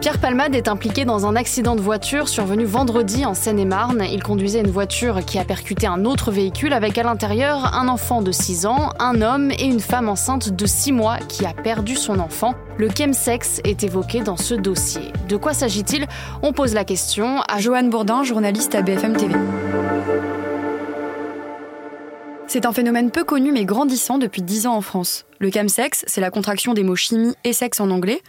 Pierre Palmade est impliqué dans un accident de voiture survenu vendredi en Seine-et-Marne. Il conduisait une voiture qui a percuté un autre véhicule avec à l'intérieur un enfant de 6 ans, un homme et une femme enceinte de 6 mois qui a perdu son enfant. Le chemsex est évoqué dans ce dossier. De quoi s'agit-il? On pose la question à Joanne Bourdin, journaliste à BFM TV. C'est un phénomène peu connu mais grandissant depuis 10 ans en France. Le chemsex, c'est la contraction des mots chimie et sexe en anglais.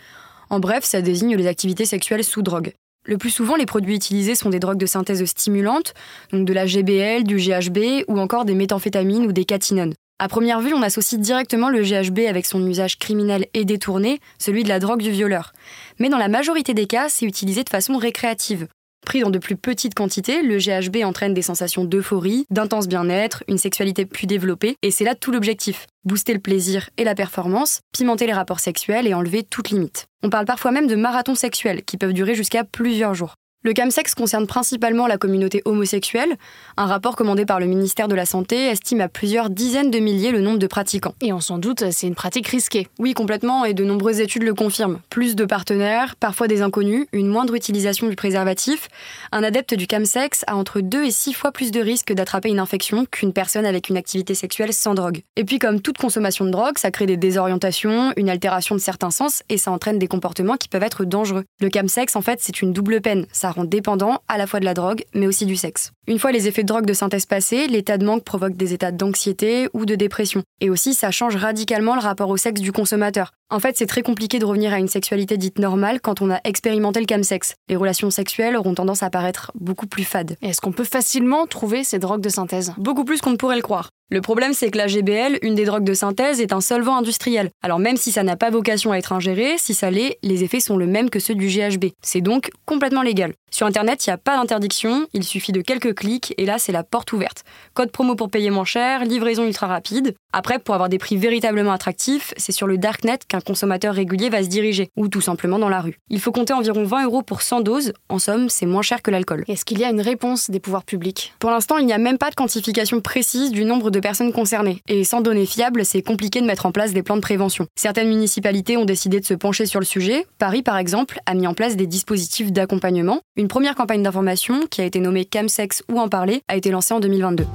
En bref, ça désigne les activités sexuelles sous drogue. Le plus souvent, les produits utilisés sont des drogues de synthèse stimulantes, donc de la GBL, du GHB ou encore des méthamphétamines ou des catinones. À première vue, on associe directement le GHB avec son usage criminel et détourné, celui de la drogue du violeur. Mais dans la majorité des cas, c'est utilisé de façon récréative. Pris dans de plus petites quantités, le GHB entraîne des sensations d'euphorie, d'intense bien-être, une sexualité plus développée, et c'est là tout l'objectif. Booster le plaisir et la performance, pimenter les rapports sexuels et enlever toute limite. On parle parfois même de marathons sexuels qui peuvent durer jusqu'à plusieurs jours. Le camsex concerne principalement la communauté homosexuelle. Un rapport commandé par le ministère de la Santé estime à plusieurs dizaines de milliers le nombre de pratiquants. Et on s'en doute, c'est une pratique risquée. Oui, complètement, et de nombreuses études le confirment. Plus de partenaires, parfois des inconnus, une moindre utilisation du préservatif. Un adepte du camsex a entre 2 et 6 fois plus de risques d'attraper une infection qu'une personne avec une activité sexuelle sans drogue. Et puis comme toute consommation de drogue, ça crée des désorientations, une altération de certains sens, et ça entraîne des comportements qui peuvent être dangereux. Le camsex, en fait, c'est une double peine. Ça rend dépendant à la fois de la drogue, mais aussi du sexe. Une fois les effets de drogue de synthèse passés, l'état de manque provoque des états d'anxiété ou de dépression. Et aussi, ça change radicalement le rapport au sexe du consommateur. En fait, c'est très compliqué de revenir à une sexualité dite normale quand on a expérimenté le camsex. Les relations sexuelles auront tendance à paraître beaucoup plus fades. Est-ce qu'on peut facilement trouver ces drogues de synthèse? Beaucoup plus qu'on ne pourrait le croire. Le problème, c'est que la GBL, une des drogues de synthèse, est un solvant industriel. Alors même si ça n'a pas vocation à être ingéré, si ça l'est, les effets sont le même que ceux du GHB. C'est donc complètement légal. Sur Internet, il n'y a pas d'interdiction, il suffit de quelques clics et là, c'est la porte ouverte. Code promo pour payer moins cher, livraison ultra rapide. Après, pour avoir des prix véritablement attractifs, c'est sur le darknet qu'un consommateur régulier va se diriger, ou tout simplement dans la rue. Il faut compter environ 20 euros pour 100 doses, en somme, c'est moins cher que l'alcool. Est-ce qu'il y a une réponse des pouvoirs publics? Pour l'instant, il n'y a même pas de quantification précise du nombre de personnes concernées. Et sans données fiables, c'est compliqué de mettre en place des plans de prévention. Certaines municipalités ont décidé de se pencher sur le sujet. Paris, par exemple, a mis en place des dispositifs d'accompagnement. Une première campagne d'information, qui a été nommée Camsex ou en parler, a été lancée en 2022.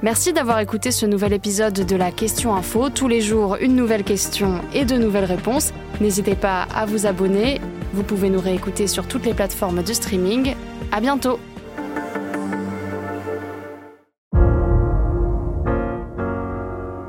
Merci d'avoir écouté ce nouvel épisode de la Question Info. Tous les jours, une nouvelle question et de nouvelles réponses. N'hésitez pas à vous abonner. Vous pouvez nous réécouter sur toutes les plateformes de streaming. À bientôt!